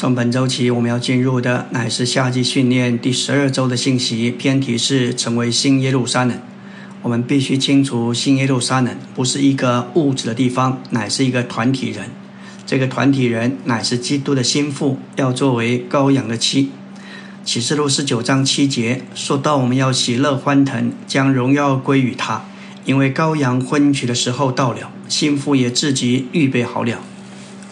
从本周起，我们要进入的乃是夏季训练第十二周的信息，偏题是成为新耶路撒冷。我们必须清楚，新耶路撒冷不是一个物质的地方，乃是一个团体人。这个团体人乃是基督的心腹，要作为羔羊的妻。启示录十九章七节说到，我们要喜乐欢腾，将荣耀归于他，因为羔羊婚娶的时候到了，心腹也自己预备好了。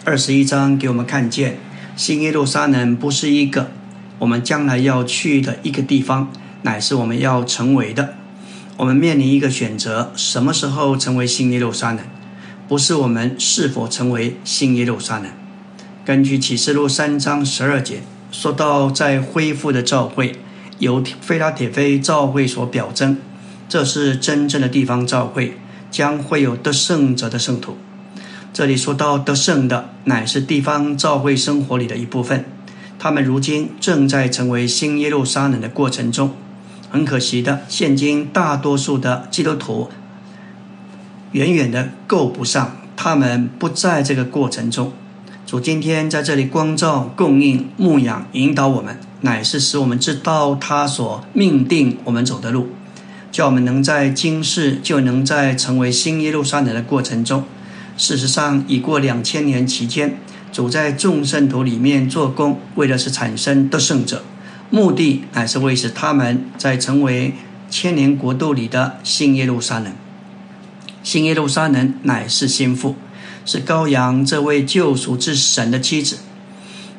二十一章给我们看见。新耶路撒冷不是一个我们将来要去的一个地方，乃是我们要成为的。我们面临一个选择：什么时候成为新耶路撒冷？不是我们是否成为新耶路撒冷。根据启示录三章十二节说到，在恢复的教会由菲拉铁菲教会所表征，这是真正的地方教会，将会有得胜者的圣徒。这里说到得胜的，乃是地方教会生活里的一部分。他们如今正在成为新耶路撒冷的过程中。很可惜的，现今大多数的基督徒远远的够不上，他们不在这个过程中。主今天在这里光照、供应、牧养、引导我们，乃是使我们知道他所命定我们走的路，叫我们能在今世就能在成为新耶路撒冷的过程中。事实上，已过两千年期间，主在众圣徒里面做工，为的是产生得胜者，目的乃是为使他们在成为千年国度里的新耶路撒冷。新耶路撒冷乃是心腹，是羔羊这位救赎之神的妻子。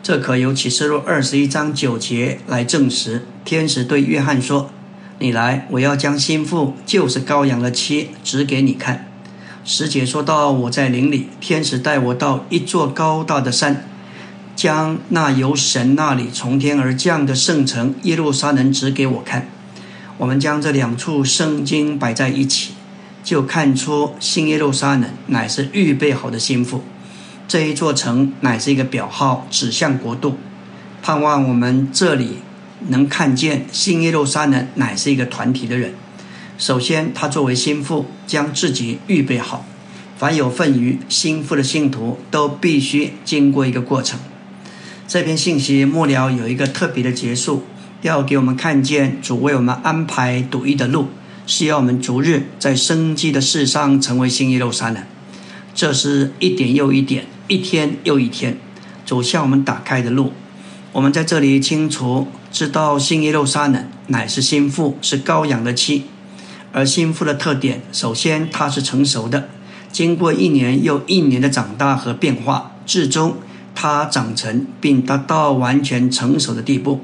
这可由启示录二十一章九节来证实。天使对约翰说：“你来，我要将心腹，就是羔羊的妻，指给你看。”师姐说到：“我在林里，天使带我到一座高大的山，将那由神那里从天而降的圣城耶路撒冷指给我看。我们将这两处圣经摆在一起，就看出新耶路撒冷乃是预备好的心腹。这一座城乃是一个表号，指向国度。盼望我们这里能看见新耶路撒冷乃是一个团体的人。”首先，他作为心腹，将自己预备好。凡有份于心腹的信徒，都必须经过一个过程。这篇信息末了有一个特别的结束，要给我们看见主为我们安排独一的路，是要我们逐日在生机的世上成为新耶路撒冷。这是一点又一点，一天又一天，主向我们打开的路。我们在这里清楚知道，新耶路撒冷乃是心腹，是羔羊的妻。而心腹的特点，首先它是成熟的，经过一年又一年的长大和变化，至终它长成并达到完全成熟的地步。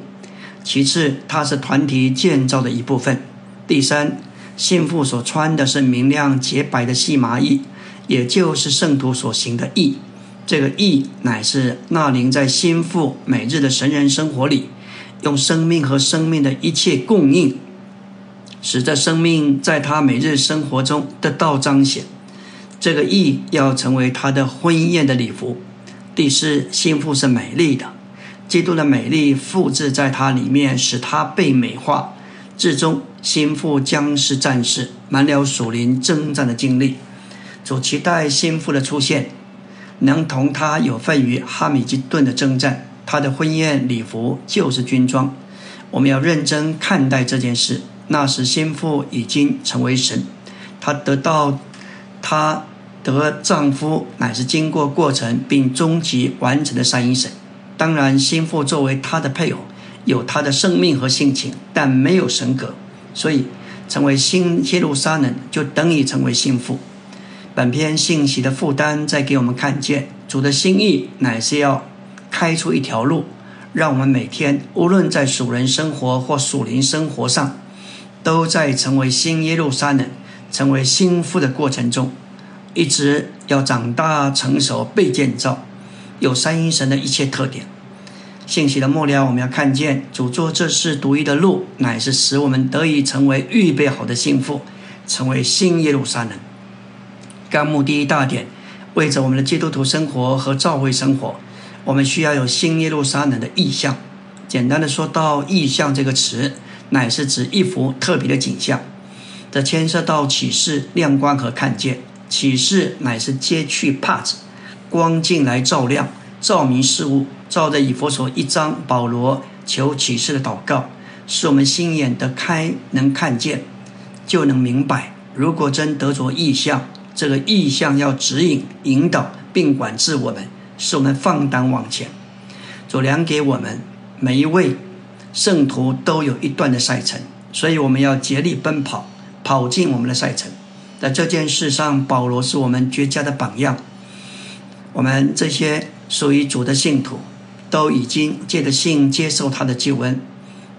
其次，它是团体建造的一部分。第三，心腹所穿的是明亮洁白的细麻衣，也就是圣徒所行的义。这个义乃是那灵在心腹每日的神人生活里，用生命和生命的一切供应。使得生命在他每日生活中得到彰显，这个义要成为他的婚宴的礼服。第四，心腹是美丽的，基督的美丽复制在他里面，使他被美化。至终，心腹将是战士，满了属灵征战的经历。主期待心腹的出现，能同他有份于哈米吉顿的征战。他的婚宴礼服就是军装。我们要认真看待这件事。那时，心腹已经成为神，她得到她得丈夫，乃是经过过程并终极完成的三一神。当然，心腹作为她的配偶，有她的生命和性情，但没有神格，所以成为新耶路撒冷就等于成为心腹。本篇信息的负担在给我们看见，主的心意乃是要开出一条路，让我们每天无论在属人生活或属灵生活上。都在成为新耶路撒冷、成为心腹的过程中，一直要长大成熟被建造，有三一神的一切特点。信息的末了，我们要看见主做这事独一的路，乃是使我们得以成为预备好的心腹，成为新耶路撒冷。纲目第一大点，为着我们的基督徒生活和教会生活，我们需要有新耶路撒冷的意象。简单的说到“意象”这个词。乃是指一幅特别的景象，这牵涉到启示、亮光和看见。启示乃是揭去帕子，光进来照亮、照明事物，照着以佛所一张保罗求启示的祷告，使我们心眼得开，能看见，就能明白。如果真得着意象，这个意象要指引、引导并管制我们，使我们放胆往前。主粮给我们每一位圣徒都有一段的赛程，所以我们要竭力奔跑，跑进我们的赛程。在这件事上，保罗是我们绝佳的榜样。我们这些属于主的信徒，都已经借着信接受他的救恩，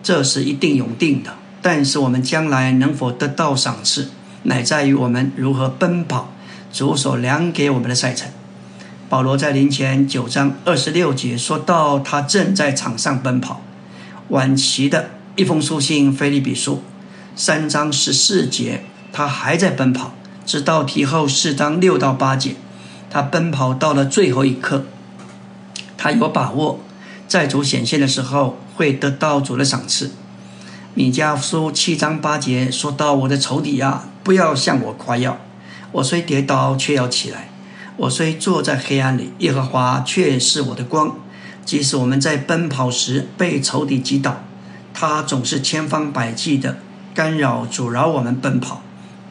这是一定永定的。但是我们将来能否得到赏赐？乃在于我们如何奔跑主所量给我们的赛程。保罗在临前九章二十六节说到，他正在场上奔跑。晚期的一封书信《菲利比书》三章十四节，他还在奔跑，直到提后四章六到八节，他奔跑到了最后一刻。他有把握在主显现的时候会得到主的赏赐。米迦书七章八节说到：“我的仇敌啊，不要向我夸耀。我虽跌倒，却要起来；我虽坐在黑暗里，耶和华却是我的光。即使我们在奔跑时被仇敌击倒，他总是千方百计的干扰、阻挠我们奔跑。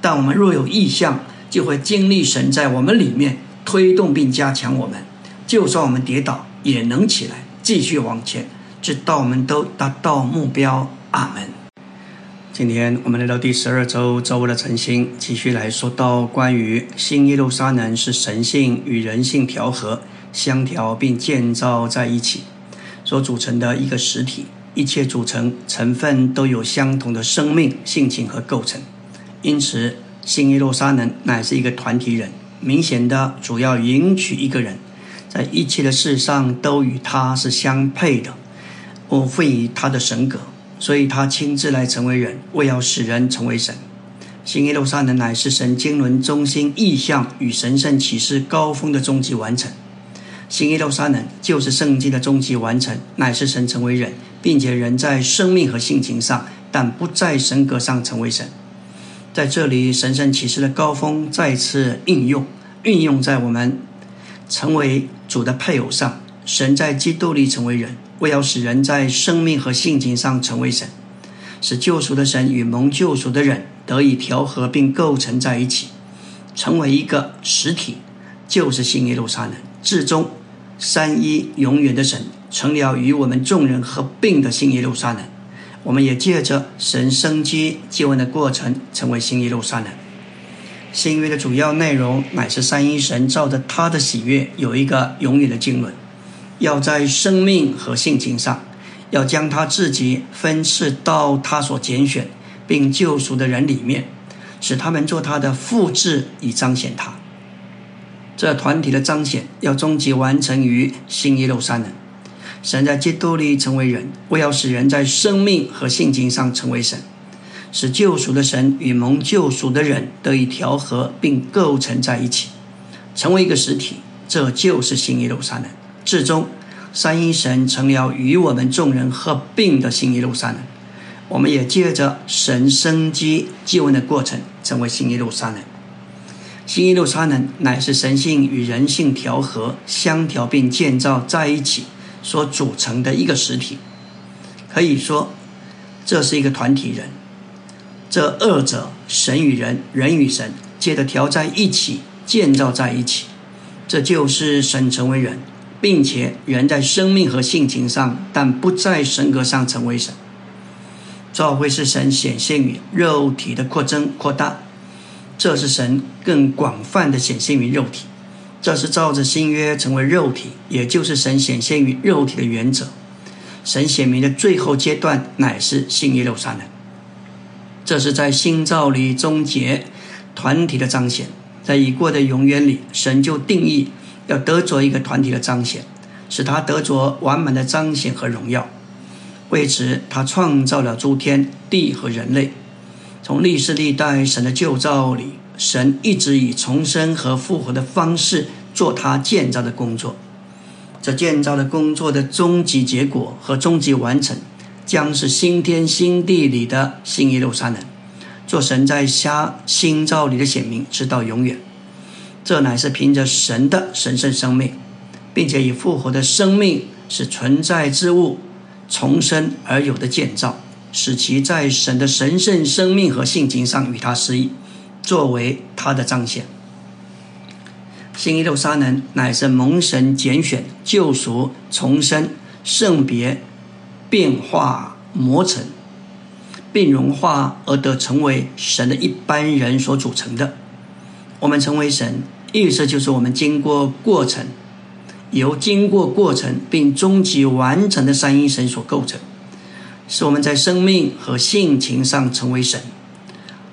但我们若有意向，就会经历神在我们里面推动并加强我们。就算我们跌倒，也能起来，继续往前，直到我们都达到目标。阿门。今天我们来到第十二周周五的晨星，继续来说到关于新耶路撒冷是神性与人性调和、相调并建造在一起所组成的一个实体，一切组成成分都有相同的生命性情和构成。因此，新耶路撒冷乃是一个团体人，明显的主要迎娶一个人在一切的事上都与他是相配的，我赋予他的神格。所以他亲自来成为人，为要使人成为神。新耶路撒冷乃是神经纶中心意象与神圣启示高峰的终极完成。新耶路撒冷就是圣经的终极完成，乃是神成为人，并且人在生命和性情上，但不在神格上成为神。在这里，神圣启示的高峰再次应用，运用在我们成为主的配偶上。神在基督里成为人。为要使人在生命和性情上成为神，使救赎的神与蒙救赎的人得以调和并构成在一起，成为一个实体，就是新耶路撒冷。至终，三一永远的神成了与我们众人合并的新耶路撒冷。我们也借着神生机救恩的过程，成为新耶路撒冷。新约的主要内容乃是三一神照着他的喜悦，有一个永远的经纶。要在生命和性情上，要将他自己分赐到他所拣选并救赎的人里面，使他们做他的复制，以彰显他。这团体的彰显要终极完成于新耶路撒冷。神在基督里成为人，为要使人在生命和性情上成为神，使救赎的神与蒙救赎的人得以调和并构成在一起，成为一个实体。这就是新耶路撒冷。至终，三一神成了与我们众人合并的新耶路撒冷。我们也借着神生机救恩的过程，成为新耶路撒冷。新耶路撒冷乃是神性与人性调和、相调并建造在一起所组成的一个实体。可以说，这是一个团体人。这二者，神与人、人与神，借着调在一起、建造在一起，这就是神成为人。并且人在生命和性情上，但不在神格上成为神。教会是神显现于肉体的扩增扩大，这是神更广泛的显现于肉体。这是照着新约成为肉体，也就是神显现于肉体的原则。神显明的最后阶段乃是新耶路撒冷。这是在新造里终结团体的彰显，在已过的永远里，神就定义。要得着一个团体的彰显，使他得着完满的彰显和荣耀。为此，他创造了诸天地和人类。从历世历代神的旧造里，神一直以重生和复活的方式做他建造的工作。这建造的工作的终极结果和终极完成，将是新天新地里的新耶路撒冷，做神在瞎新造里的显明，直到永远。这乃是凭着神的神圣生命，并且以复活的生命是存在之物重生而有的建造，使其在神的神圣生命和性情上与他适应，作为他的彰显。新一六三人乃是蒙神拣选、救赎、重生、圣别、变化、磨成，并融化而得成为神的一般人所组成的。我们成为神，意思就是我们经过过程，由经过过程并终极完成的三一神所构成，使我们在生命和性情上成为神，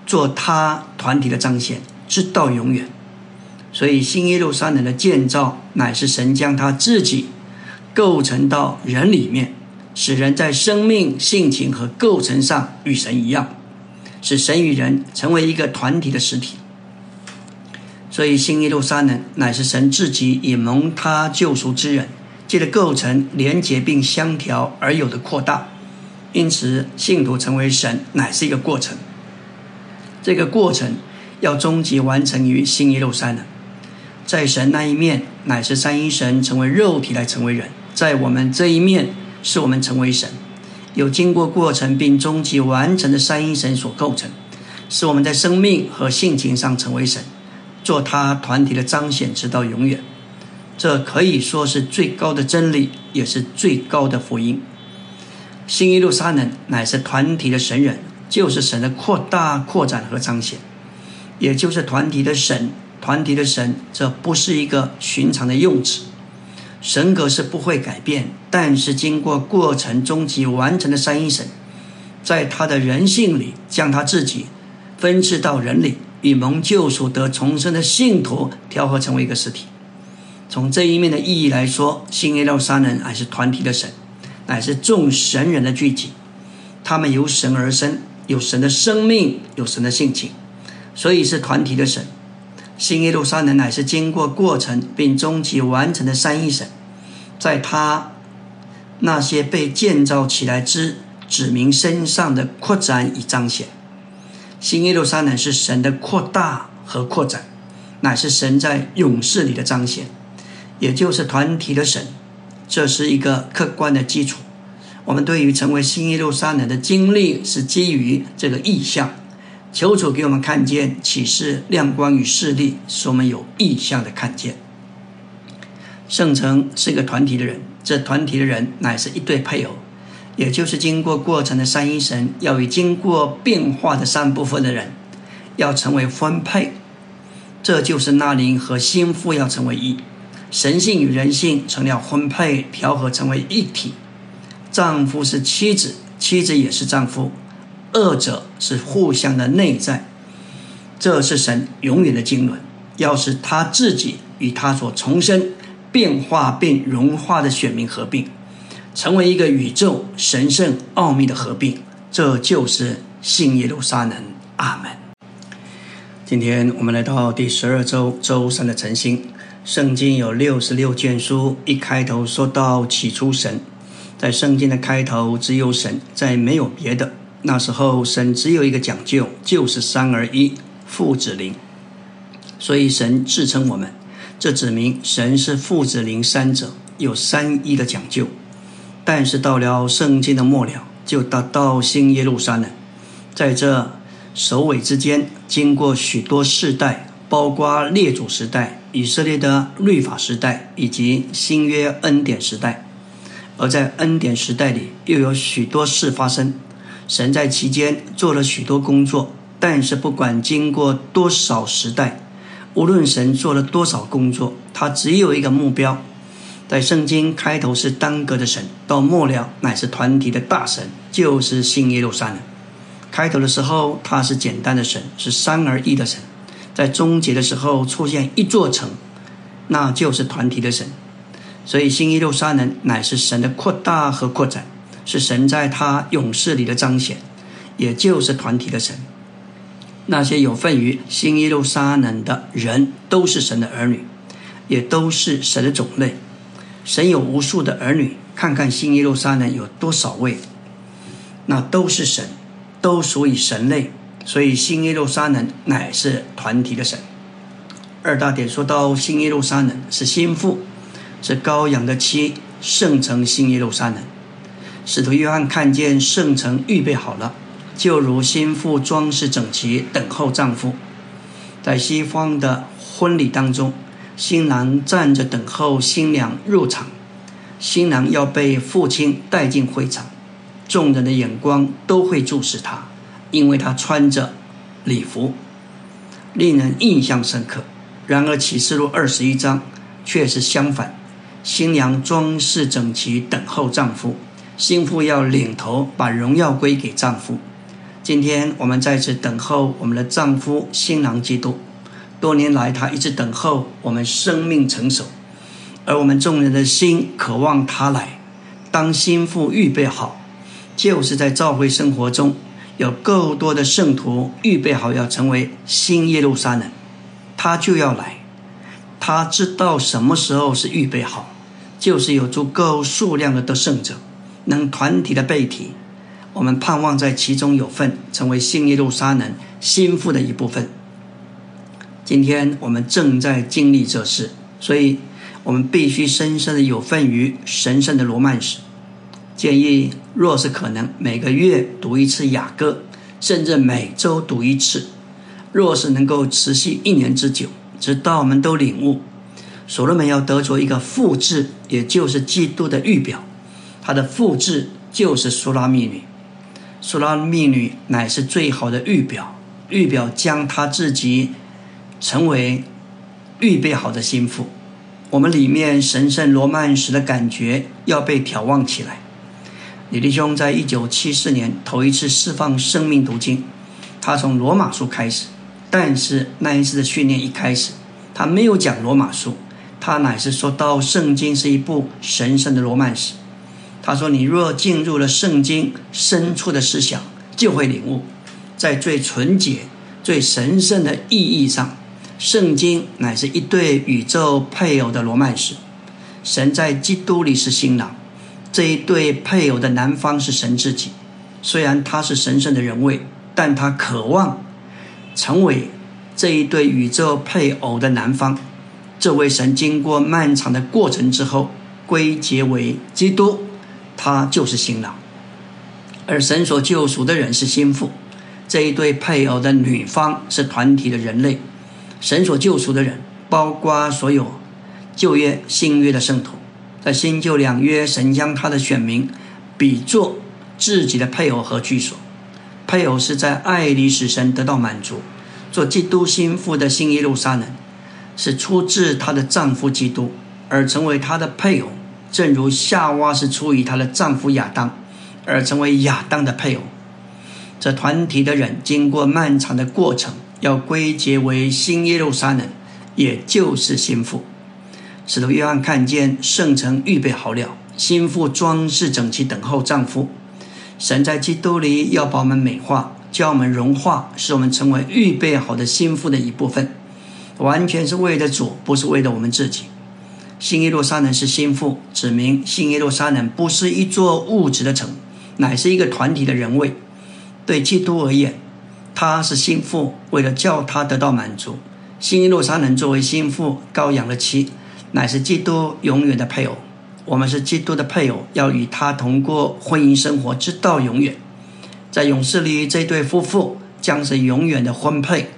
做他团体的彰显，直到永远。所以，新耶路撒冷的建造乃是神将他自己构成到人里面，使人在生命、性情和构成上与神一样，使神与人成为一个团体的实体。所以，新耶路撒冷乃是神自己以蒙他救赎之人，借着构成、连结并相调而有的扩大。因此，信徒成为神乃是一个过程。这个过程要终极完成于新耶路撒冷。在神那一面，乃是三一神成为肉体来成为人；在我们这一面，是我们成为神，有经过过程并终极完成的三一神所构成，使我们在生命和性情上成为神，做他团体的彰显，直到永远。这可以说是最高的真理，也是最高的福音。新耶路撒冷乃是团体的神人，就是神的扩大、扩展和彰显，也就是团体的神。团体的神，这不是一个寻常的用词。神格是不会改变，但是经过过程终极完成的三一神，在他的人性里，将他自己分赐到人里，与蒙救赎得重生的信徒调和成为一个实体。从这一面的意义来说，新耶路撒冷还是团体的神，乃是众神人的聚集。他们由神而生，有神的生命，有神的性情，所以是团体的神。新耶路撒冷乃是经过过程并终极完成的三一神，在他那些被建造起来之子民身上的扩展与彰显。新耶路撒冷是神的扩大和扩展，乃是神在勇士里的彰显，也就是团体的神。这是一个客观的基础。我们对于成为新耶路撒冷的经历是基于这个意象。求主给我们看见启示亮光与视力，使我们有意向的看见。圣城是一个团体的人，这团体的人乃是一对配偶，也就是经过过程的三一神，要与经过变化的三部分的人，要成为分配。这就是那灵和心腹要成为一，神性与人性成了婚配调和成为一体。丈夫是妻子，妻子也是丈夫。二者是互相的内在，这是神永远的经纶。要是他自己与他所重生、变化并融化的选民合并，成为一个宇宙神圣奥秘的合并，这就是信耶路撒冷。阿门。今天我们来到第十二周周三的晨星。圣经有六十六卷书，一开头说到起初神，在圣经的开头只有神，再没有别的。那时候，神只有一个讲究，就是三而一，父子灵。所以神自称我们，这指明神是父子灵三者，有三一的讲究。但是到了圣经的末了，就达到新耶路撒冷，在这首尾之间，经过许多世代，包括列祖时代、以色列的律法时代以及新约恩典时代。而在恩典时代里，又有许多事发生。神在其间做了许多工作，但是不管经过多少时代，无论神做了多少工作，他只有一个目标。在圣经开头是单个的神，到末了乃是团体的大神，就是新耶路撒冷。开头的时候他是简单的神，是三而一的神；在终结的时候出现一座城，那就是团体的神。所以新耶路撒冷乃是神的扩大和扩展。是神在他勇士里的彰显，也就是团体的神。那些有份于新耶路撒冷的人，都是神的儿女，也都是神的种类。神有无数的儿女，看看新耶路撒冷有多少位，那都是神，都属于神类。所以新耶路撒冷乃是团体的神。二大点说到新耶路撒冷是心腹，是羔羊的妻。圣城新耶路撒冷。使徒约翰看见圣城预备好了，就如新妇装饰整齐，等候丈夫。在西方的婚礼当中，新郎站着等候新娘入场，新郎要被父亲带进会场，众人的眼光都会注视他，因为他穿着礼服，令人印象深刻。然而启示录二十一章却是相反，新娘装饰整齐，等候丈夫。新妇要领头把荣耀归给丈夫。今天我们在此等候我们的丈夫新郎基督。多年来，他一直等候我们生命成熟，而我们众人的心渴望他来。当心腹预备好，就是在召会生活中有够多的圣徒预备好要成为新耶路撒冷，他就要来。他知道什么时候是预备好，就是有足够数量的得胜者。能团体的背体，我们盼望在其中有份，成为新耶路撒冷心腹的一部分。今天我们正在经历这事，所以我们必须深深的有份于神圣的罗曼史。建议若是可能，每个月读一次雅歌，甚至每周读一次。若是能够持续一年之久，直到我们都领悟，所罗门要得着一个复制，也就是基督的预表。他的复制就是苏拉密女，苏拉密女乃是最好的预表，预表将他自己成为预备好的心腹。我们里面神圣罗曼史的感觉要被眺望起来。李弟兄在一九七四年头一次释放生命读经，他从罗马书开始，但是那一次的训练一开始，他没有讲罗马书，他乃是说到圣经是一部神圣的罗曼史。他说：“你若进入了圣经深处的思想，就会领悟，在最纯洁、最神圣的意义上，圣经乃是一对宇宙配偶的罗曼史。神在基督里是新郎，这一对配偶的男方是神自己。虽然他是神圣的人位，但他渴望成为这一对宇宙配偶的男方。这位神经过漫长的过程之后，归结为基督。”他就是新郎，而神所救赎的人是心腹，这一对配偶的女方是团体的人类。神所救赎的人，包括所有旧约、新约的圣徒，在新旧两约，神将他的选民比作自己的配偶和居所。配偶是在爱里使神得到满足，做基督心腹的新耶路撒冷，是出自她的丈夫基督，而成为她的配偶。正如夏娃是出于她的丈夫亚当而成为亚当的配偶，这团体的人经过漫长的过程，要归结为新耶路撒冷，也就是心腹。使徒约翰看见圣城预备好了，心腹装饰整齐，等候丈夫。神在基督里要把我们美化，叫我们融化，使我们成为预备好的心腹的一部分，完全是为了主，不是为了我们自己。新耶路撒冷是心腹，指明新耶路撒冷不是一座物质的城，乃是一个团体的人位。对基督而言，他是心腹，为了叫他得到满足。新耶路撒冷作为心腹羔羊的妻，乃是基督永远的配偶。我们是基督的配偶，要与他同过婚姻生活，直到永远。在勇士里，这对夫妇将是永远的婚配。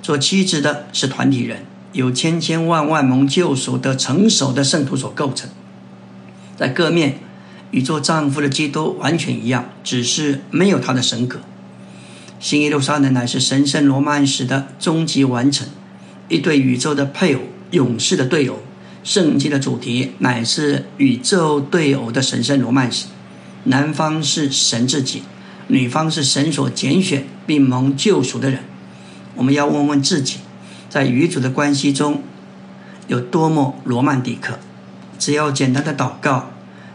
做妻子的是团体人。有千千万万蒙救赎的成熟的圣徒所构成，在各面与做丈夫的基督完全一样，只是没有他的神格。新耶路撒冷乃是神圣罗曼史的终极完成，一对宇宙的配偶，勇士的队友。圣经的主题乃是宇宙对偶的神圣罗曼史。男方是神自己，女方是神所拣选并蒙救赎的人。我们要问问自己。在与主的关系中，有多么罗曼蒂克？只要简单的祷告，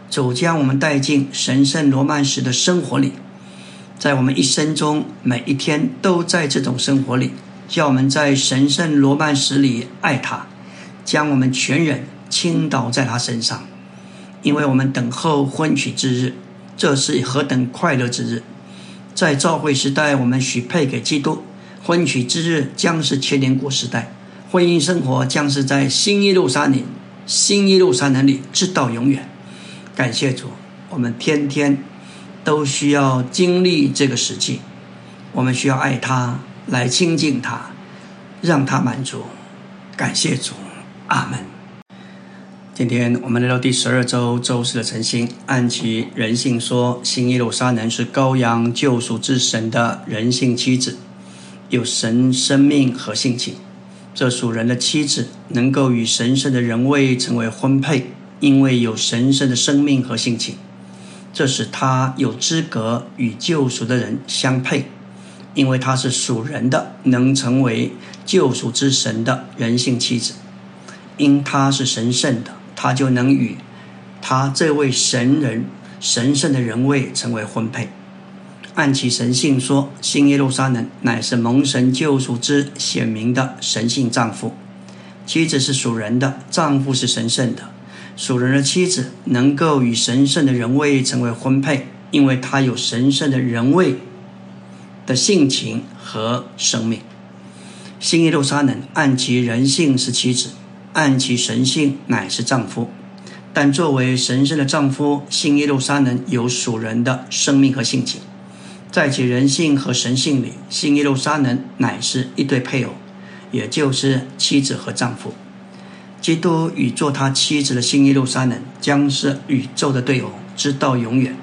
主将我们带进神圣罗曼史的生活里，在我们一生中每一天都在这种生活里，叫我们在神圣罗曼史里爱他，将我们全人倾倒在他身上，因为我们等候婚娶之日，这是何等快乐之日！在召会时代，我们许配给基督。婚娶之日将是千年古时代，婚姻生活将是在新耶路撒冷、新耶路撒冷里直到永远。感谢主，我们天天都需要经历这个时期，我们需要爱他，来亲近他，让他满足。感谢主，阿门。今天我们来到第十二周周四的晨星，按其人性说，新耶路撒冷是羔羊救赎之神的人性妻子，有神生命和性情。这属人的妻子能够与神圣的人位成为婚配，因为有神圣的生命和性情，这使他有资格与救赎的人相配，因为他是属人的，能成为救赎之神的人性妻子。因他是神圣的，他就能与他这位神人神圣的人位成为婚配。按其神性说，新耶路撒冷乃是蒙神救赎之显明的神性丈夫。妻子是属人的，丈夫是神圣的。属人的妻子能够与神圣的人位成为婚配，因为她有神圣的人位的性情和生命。新耶路撒冷按其人性是妻子，按其神性乃是丈夫。但作为神圣的丈夫，新耶路撒冷有属人的生命和性情。在其人性和神性里，新耶路撒冷乃是一对配偶，也就是妻子和丈夫。基督与做他妻子的新耶路撒冷将是宇宙的对偶，直到永远。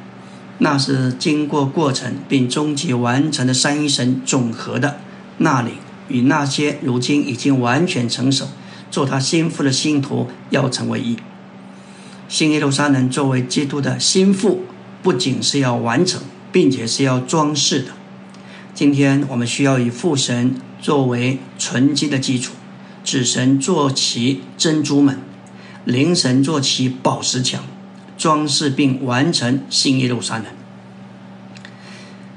那是经过过程并终极完成的三一神总和的那里，与那些如今已经完全成熟、做他心腹的信徒要成为一。新耶路撒冷作为基督的心腹，不仅是要完成。并且是要装饰的。今天我们需要以父神作为纯金的基础，子神做其珍珠门，灵神做其宝石墙，装饰并完成新耶路撒冷。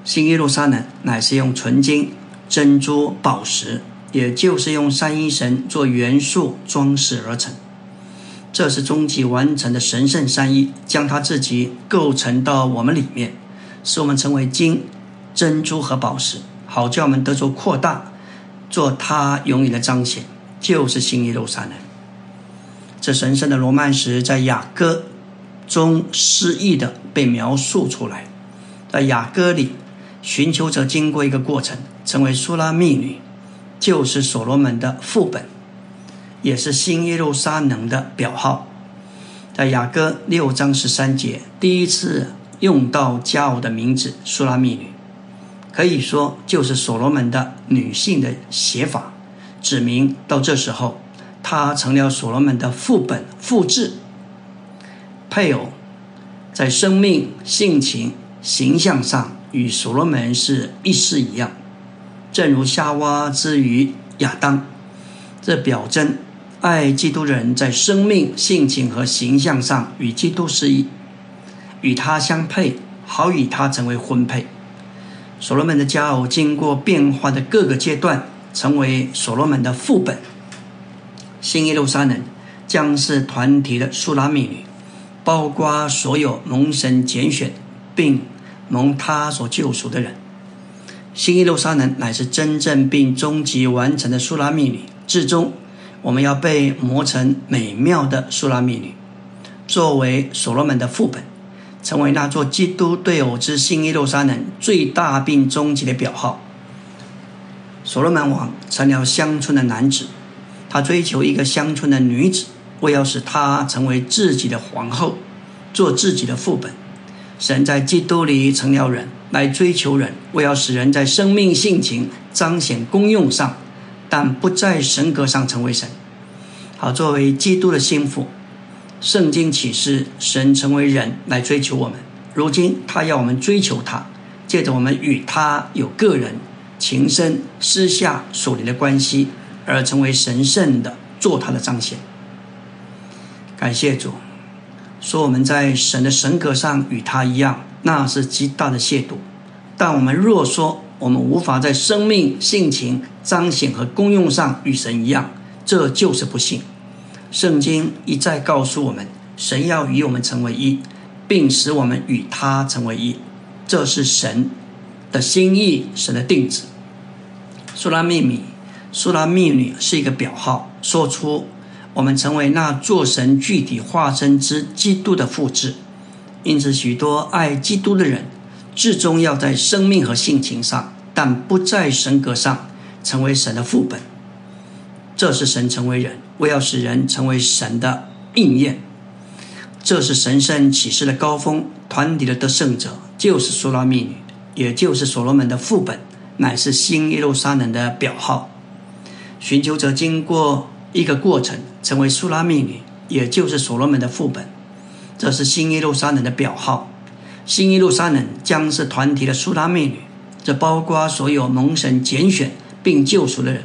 新耶路撒冷乃是用纯金、珍珠、宝石，也就是用三一神做元素装饰而成。这是终极完成的神圣三一，将他自己构成到我们里面。使我们成为金、珍珠和宝石，好叫我们得着扩大，做他永远的彰显，就是新耶路撒冷。这神圣的罗曼史在雅歌中诗意的被描述出来，在雅歌里，寻求者经过一个过程，成为苏拉密女，就是所罗门的副本，也是新耶路撒冷的表号。在雅歌六章十三节，第一次。用到加偶的名字苏拉密女，可以说就是所罗门的女性的写法，指明到这时候，她成了所罗门的副本复制配偶，在生命、性情、形象上与所罗门是一式一样，正如夏娃之于亚当，这表征爱基督的人在生命、性情和形象上与基督是一。与他相配，好与他成为婚配。所罗门的家偶经过变化的各个阶段，成为所罗门的副本。新耶路撒冷将是团体的苏拉密女，包括所有蒙神拣选并蒙他所救赎的人。新耶路撒冷乃是真正并终极完成的苏拉密女。至终，我们要被磨成美妙的苏拉密女，作为所罗门的副本。成为那座基督对偶之新耶路撒冷最大并终极的表号。所罗门王成了乡村的男子，他追求一个乡村的女子，为要使她成为自己的皇后，做自己的副本。神在基督里成了人，来追求人，为要使人在生命性情彰显功用上，但不在神格上成为神。好，作为基督的心腹。圣经启示，神成为人来追求我们。如今他要我们追求他，借着我们与他有个人情深、私下属灵的关系，而成为神圣的，做他的彰显。感谢主，说我们在神的神格上与他一样，那是极大的亵渎。但我们若说我们无法在生命、性情、彰显和功用上与神一样，这就是不信。圣经一再告诉我们，神要与我们成为一，并使我们与他成为一，这是神的心意，神的定旨。苏拉密米、苏拉密女是一个表号，说出我们成为那做神具体化身之基督的复制，因此，许多爱基督的人，至终要在生命和性情上，但不在神格上，成为神的副本。这是神成为人，为要使人成为神的应验。这是神圣启示的高峰。团体的得胜者就是苏拉密女，也就是所罗门的副本，乃是新耶路撒冷的表号。寻求者经过一个过程，成为苏拉密女，也就是所罗门的副本。这是新耶路撒冷的表号。新耶路撒冷将是团体的苏拉密女，这包括所有蒙神拣选并救赎的人。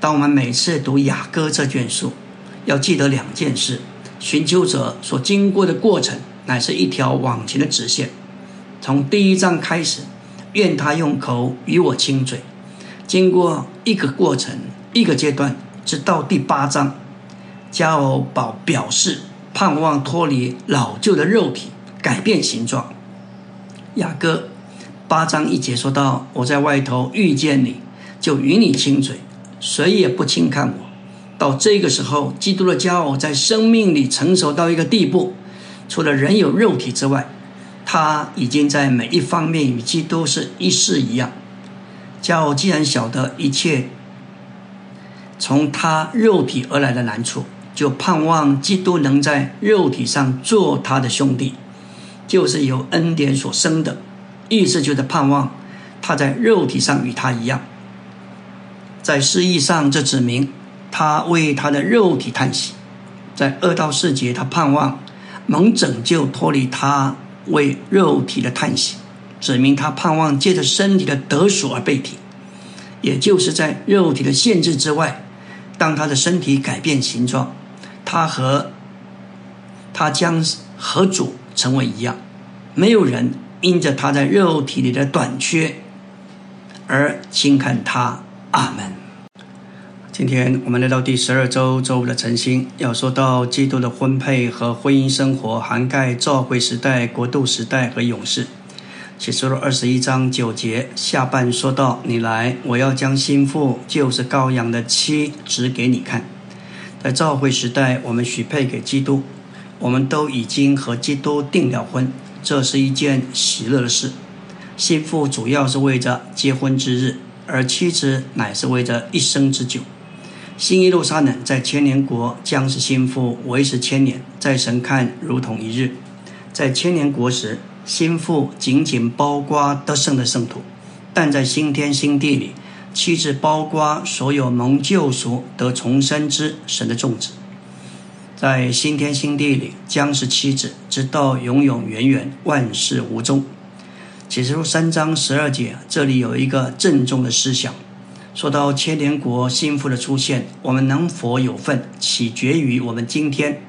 当我们每次读雅歌这卷书，要记得两件事：寻求者所经过的过程。乃是一条往前的直线，从第一章开始，愿他用口与我亲嘴。经过一个过程，一个阶段，直到第八章，加偶宝表示盼望脱离老旧的肉体，改变形状。雅各八章一节说到：“我在外头遇见你，就与你亲嘴，谁也不轻看我。”到这个时候，基督的骄傲在生命里成熟到一个地步。除了人有肉体之外，他已经在每一方面与基督是一式一样。骄傲既然晓得一切从他肉体而来的难处，就盼望基督能在肉体上做他的兄弟，就是由恩典所生的，意思就是盼望他在肉体上与他一样。在诗意上，这指明他为他的肉体叹息；在二到四节，他盼望。能拯救脱离他为肉体的叹息，指明他盼望借着身体的得赎而被提，也就是在肉体的限制之外，当他的身体改变形状，他和他将和主成为一样。没有人因着他在肉体里的短缺而轻看他。阿门。今天我们来到第十二周周五的晨星，要说到基督的婚配和婚姻生活，涵盖召会时代、国度时代和勇士。启示录二十一章九节下半说到：“你来，我要将心腹，就是羔羊的妻，指给你看。”在召会时代，我们许配给基督，我们都已经和基督订了婚，这是一件喜乐的事。心腹主要是为着结婚之日，而妻子乃是为着一生之久。新耶路撒冷在千年国将是心腹，维持千年，在神看如同一日。在千年国时，心腹仅仅包刮得胜的圣徒；但在新天新地里，妻子包刮所有蒙救赎得重生之神的众子。在新天新地里，将是妻子，直到永永远远，万事无终。启示录三章十二节，这里有一个郑重的思想。说到千年国心腹的出现，我们能否有份，取决于我们今天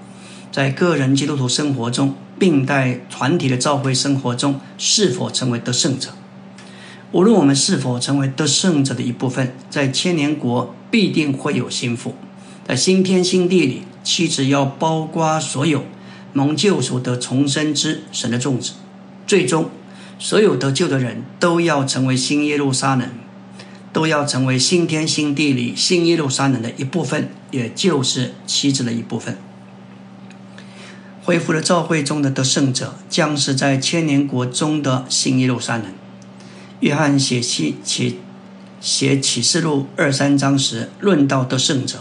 在个人基督徒生活中，并在团体的教会生活中是否成为得胜者。无论我们是否成为得胜者的一部分，在千年国必定会有心腹，在新天新地里，妻子要包括所有蒙救赎得重生之神的种子，最终所有得救的人都要成为新耶路撒冷。都要成为新天新地里新耶路撒冷的一部分，也就是妻子的一部分。恢复了教会中的得胜者，将是在千年国中的新耶路撒冷。约翰写启启写启示录二三章时，论到得胜者，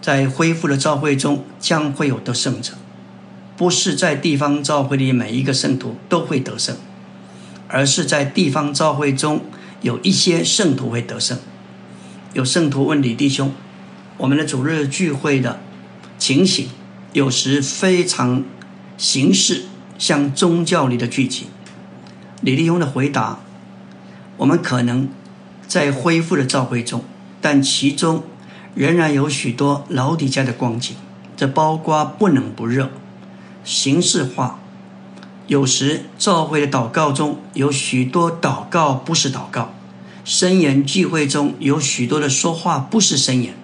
在恢复的教会中将会有得胜者，不是在地方教会里每一个圣徒都会得胜，而是在地方教会中。有一些圣徒会得胜。有圣徒问李弟兄：“我们的主日聚会的情形，有时非常形式像宗教里的剧情。”李弟兄的回答：“我们可能在恢复的召会中，但其中仍然有许多老底家的光景。这包括不冷不热、形式化。有时召会的祷告中有许多祷告不是祷告。”深言聚会中有许多的说话不是深言。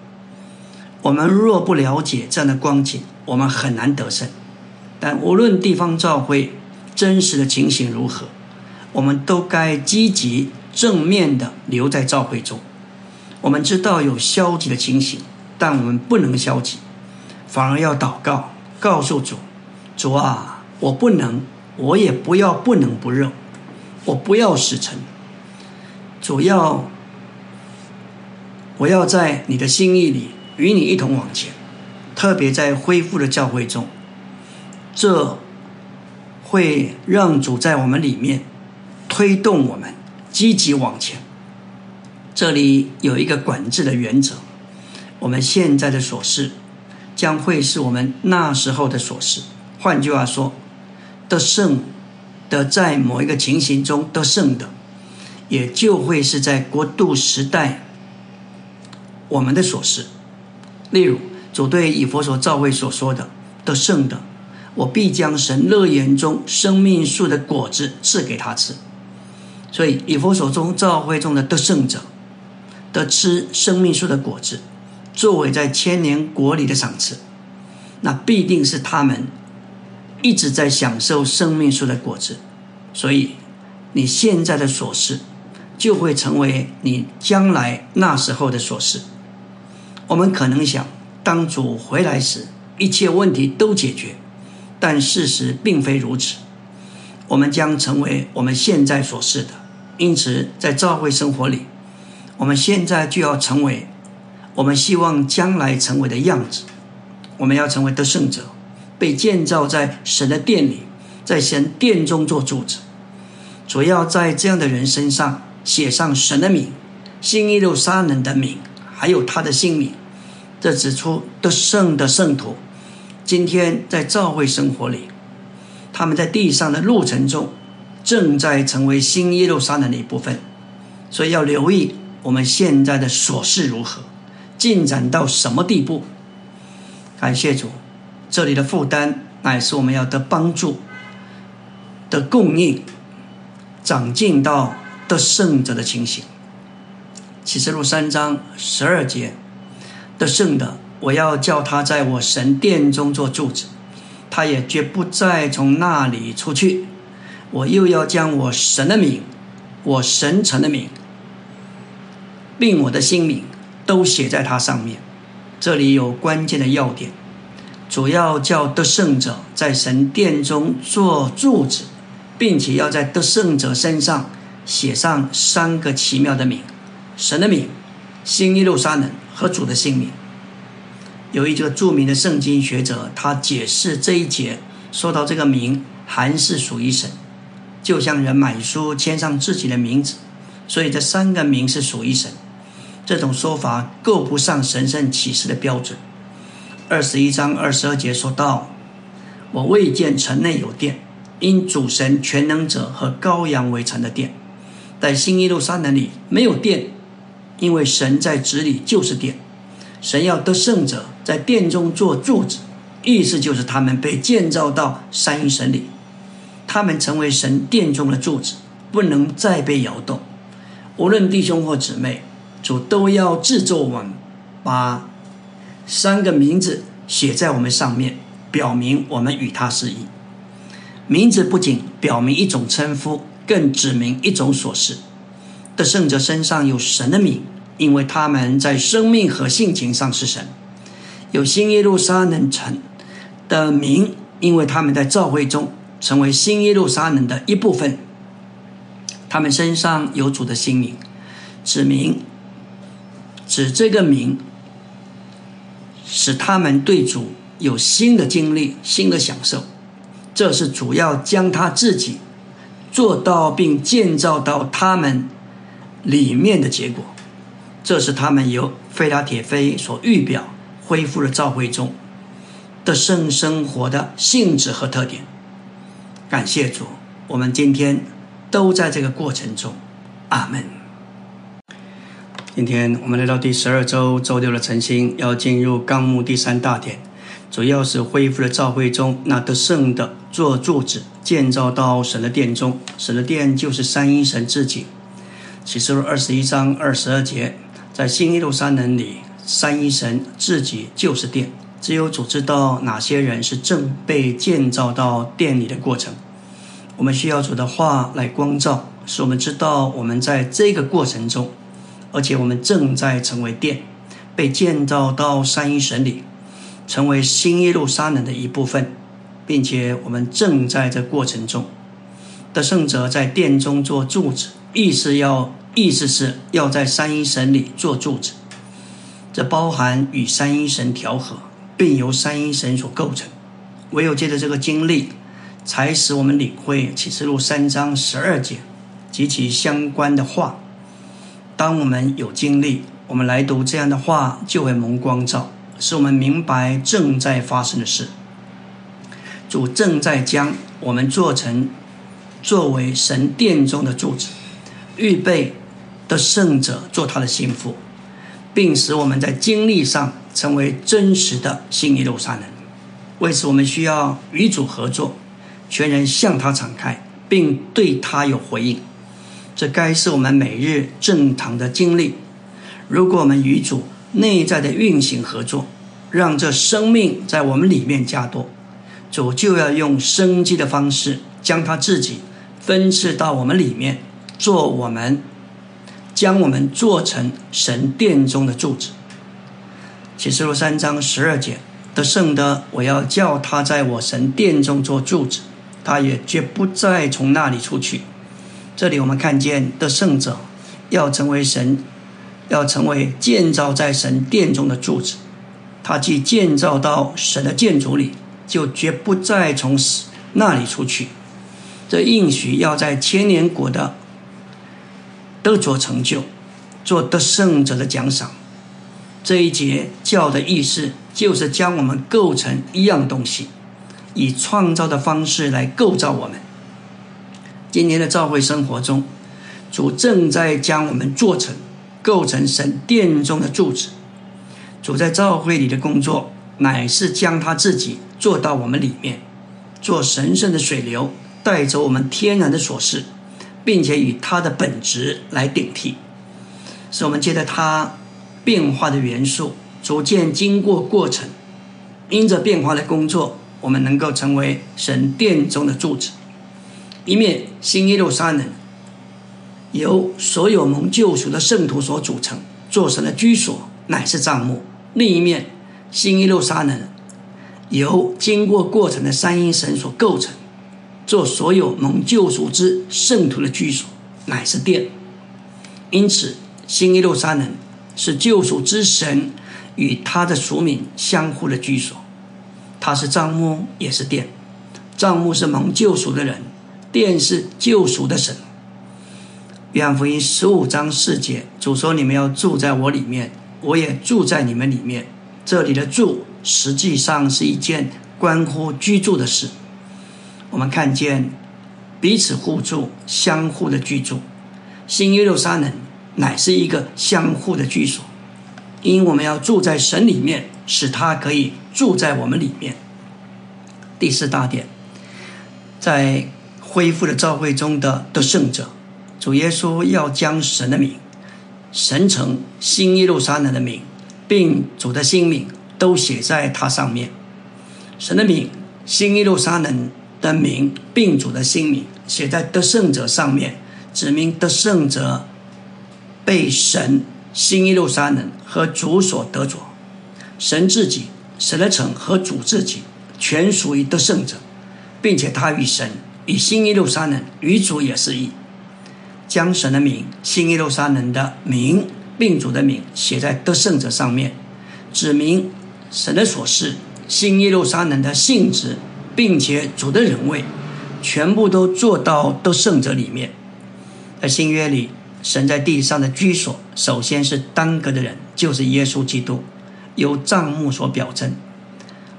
我们若不了解这样的光景，我们很难得胜。但无论地方教会真实的情形如何，我们都该积极正面的留在教会中。我们知道有消极的情形，但我们不能消极，反而要祷告，告诉主：主啊，我不能，我也不要不能不认，我不要死沉。主要，我要在你的心意里与你一同往前，特别在恢复的教会中，这会让主在我们里面推动我们积极往前。这里有一个管制的原则，我们现在的琐事将会是我们那时候的琐事。换句话说，得胜的在某一个情形中得胜的，也就会是在国度时代我们的琐事。例如，主对以佛所教会所说的得胜的，我必将神乐园中生命树的果子赐给他吃。所以，以佛所中教会中的得胜者。得吃生命树的果子，作为在千年国里的赏赐，那必定是他们一直在享受生命树的果子。所以，你现在的琐事，就会成为你将来那时候的琐事。我们可能想，当主回来时，一切问题都解决，但事实并非如此。我们将成为我们现在所示的。因此，在教会生活里。我们现在就要成为我们希望将来成为的样子。我们要成为得胜者，被建造在神的殿里，在神殿中做柱子。主要在这样的人身上写上神的名、新耶路撒冷的名，还有他的姓名。这指出得胜的圣徒，今天在教会生活里，他们在地上的路程中，正在成为新耶路撒冷的一部分。所以要留意。我们现在的琐事如何？进展到什么地步？感谢主，这里的负担乃是我们要得帮助的供应，长进到得胜者的情形。启示录三章十二节，得胜的，我要叫他在我神殿中做柱子，他也绝不再从那里出去。我又要将我神的名，我神城的名。并我的姓名都写在他上面。这里有关键的要点，主要叫得胜者在神殿中做柱子，并且要在得胜者身上写上三个奇妙的名：神的名、新耶路撒冷和主的姓名。有一个著名的圣经学者，他解释这一节，说到这个名还是属于神，就像人买书签上自己的名字，所以这三个名是属于神。这种说法够不上神圣启示的标准。二十一章二十二节说道：“我未见城内有殿，因主神全能者和羔羊为城的殿。在新耶路撒冷里没有殿，因为神在子里就是殿。神要得胜者在殿中做柱子，意思就是他们被建造到三一神里，他们成为神殿中的柱子，不能再被摇动。无论弟兄或姊妹。”主都要制作我们，把三个名字写在我们上面，表明我们与他是一。名字不仅表明一种称呼，更指明一种所事。的圣者身上有神的名，因为他们在生命和性情上是神。有新耶路撒冷城的名，因为他们在教会中成为新耶路撒冷的一部分。他们身上有主的姓名，指明。指这个名，使他们对主有新的经历、新的享受。这是主要将他自己做到并建造到他们里面的结果。这是他们由菲拉铁菲所预表恢复了召会中的圣生活的性质和特点。感谢主，我们今天都在这个过程中。阿门。今天我们来到第十二周周六的晨星，要进入纲目第三大点，主要是恢复了教会中那得胜的做柱子，建造到神的殿中。神的殿就是三一神自己。启示录二十一章二十二节，在新耶路撒冷里，三一神自己就是殿。只有主知道哪些人是正被建造到殿里的过程。我们需要主的话来光照，使我们知道我们在这个过程中。而且我们正在成为殿，被建造到三一神里，成为新耶路撒冷的一部分。并且我们正在这过程中。得胜者在殿中做柱子，意思要意思是要在三一神里做柱子，这包含与三一神调和，并由三一神所构成。唯有借着这个经历，才使我们领会启示录三章十二节及其相关的话。当我们有经历，我们来读这样的话，就会蒙光照，使我们明白正在发生的事。主正在将我们做成作为神殿中的柱子，预备的圣者做他的心腹，并使我们在经历上成为真实的新耶路撒冷。为此，我们需要与主合作，全人向他敞开，并对他有回应。这该是我们每日正常的经历。如果我们与主内在的运行合作，让这生命在我们里面加多，主就要用生机的方式，将他自己分赐到我们里面，做我们，将我们做成神殿中的柱子。启示录三章十二节。得胜的，我要叫他在我神殿中做柱子，他也绝不再从那里出去。这里我们看见得胜者要成为神，要成为建造在神殿中的柱子。他既建造到神的建筑里，就绝不再从那里出去。这应许要在千年国的得着成就，做得胜者的奖赏。这一节教的意思。就是将我们构成一样东西，以创造的方式来构造我们。今天的教会生活中，主正在将我们做成、构成神殿中的柱子。主在教会里的工作，乃是将他自己做到我们里面，做神圣的水流，带走我们天然的琐事，并且与他的本质来顶替，使我们借着他变化的元素。逐渐经过过程，因着变化的工作，我们能够成为神殿中的柱子。一面新耶路撒冷由所有蒙救赎的圣徒所组成，做神的居所，乃是帐幕；另一面新耶路撒冷由经过过程的三阴神所构成，做所有蒙救赎之圣徒的居所，乃是殿。因此，新耶路撒冷是救赎之神。与他的属民相互的居所，他是帐幕，也是殿。帐幕是蒙救赎的人，殿是救赎的神。约翰福音十五章四节，主说：“你们要住在我里面，我也住在你们里面。”这里的住实际上是一件关乎居住的事。我们看见彼此互助、相互的居住。新耶路撒冷乃是一个相互的居所。因我们要住在神里面，使他可以住在我们里面。第四大点，在恢复的召会中的得胜者，主耶稣要将神的名、神城新耶路撒冷的名，并主的新名都写在它上面。神的名、新耶路撒冷的名，并主的姓名写在得胜者上面，指明得胜者被神。新耶路撒冷和主所得着，神自己、神的城和主自己，全属于得胜者，并且他与神、与新耶路撒冷、与主也是一，将神的名、新耶路撒冷的名、并主的名写在得胜者上面，指明神的所事、新耶路撒冷的性质，并且主的人位，全部都做到都圣者里面，在新约里。神在地上的居所，首先是单个的人，就是耶稣基督，由帐幕所表征；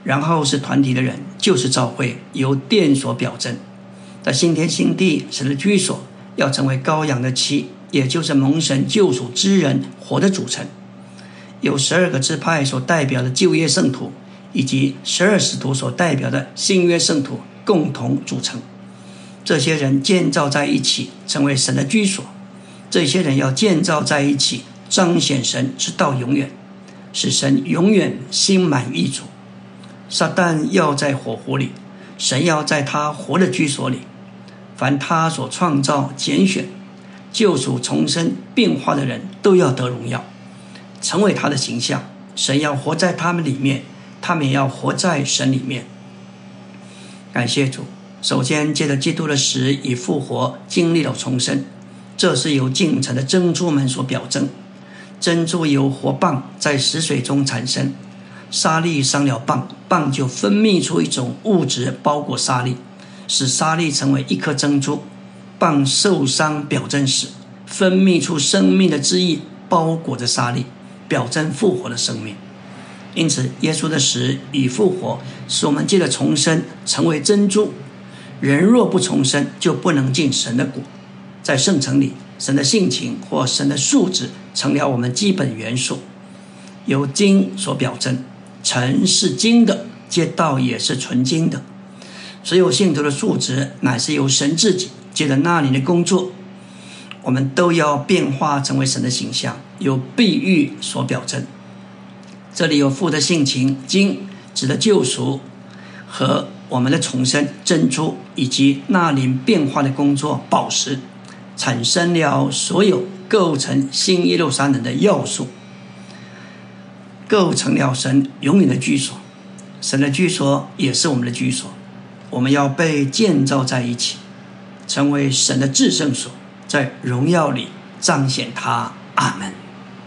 然后是团体的人，就是教会，由殿所表征。在新天新地，神的居所要成为羔羊的妻，也就是蒙神救赎之人活的组成，有十二个支派所代表的旧约圣徒，以及十二使徒所代表的新约圣徒共同组成。这些人建造在一起，成为神的居所。这些人要建造在一起，彰显神直到永远，使神永远心满意足。撒旦要在火湖里，神要在他活的居所里。凡他所创造、拣选、救赎、重生、变化的人，都要得荣耀，成为他的形象。神要活在他们里面，他们也要活在神里面。感谢主。首先，借着基督的死与复活，经历了重生，这是由进城的珍珠们所表征。珍珠由活蚌在死水中产生，沙粒伤了蚌，蚌就分泌出一种物质包裹沙粒，使沙粒成为一颗珍珠。蚌受伤表征死，分泌出生命的汁液包裹着沙粒，表征复活的生命。因此，耶稣的死与复活使我们借着重生成为珍珠。人若不重生，就不能进神的国。在圣城里，神的性情或神的素质成了我们基本元素，由金所表征。尘是金的，街道也是纯金的。所有信徒的素质乃是由神自己借着那里的工作，我们都要变化成为神的形象，由碧玉所表征。这里有父的性情，金指的救赎和我们的重生，珍珠以及那灵变化的工作，宝石产生了所有构成新耶路撒冷的要素，构成了神永远的居所。神的居所也是我们的居所，我们要被建造在一起，成为神的至圣所，在荣耀里彰显他。阿门。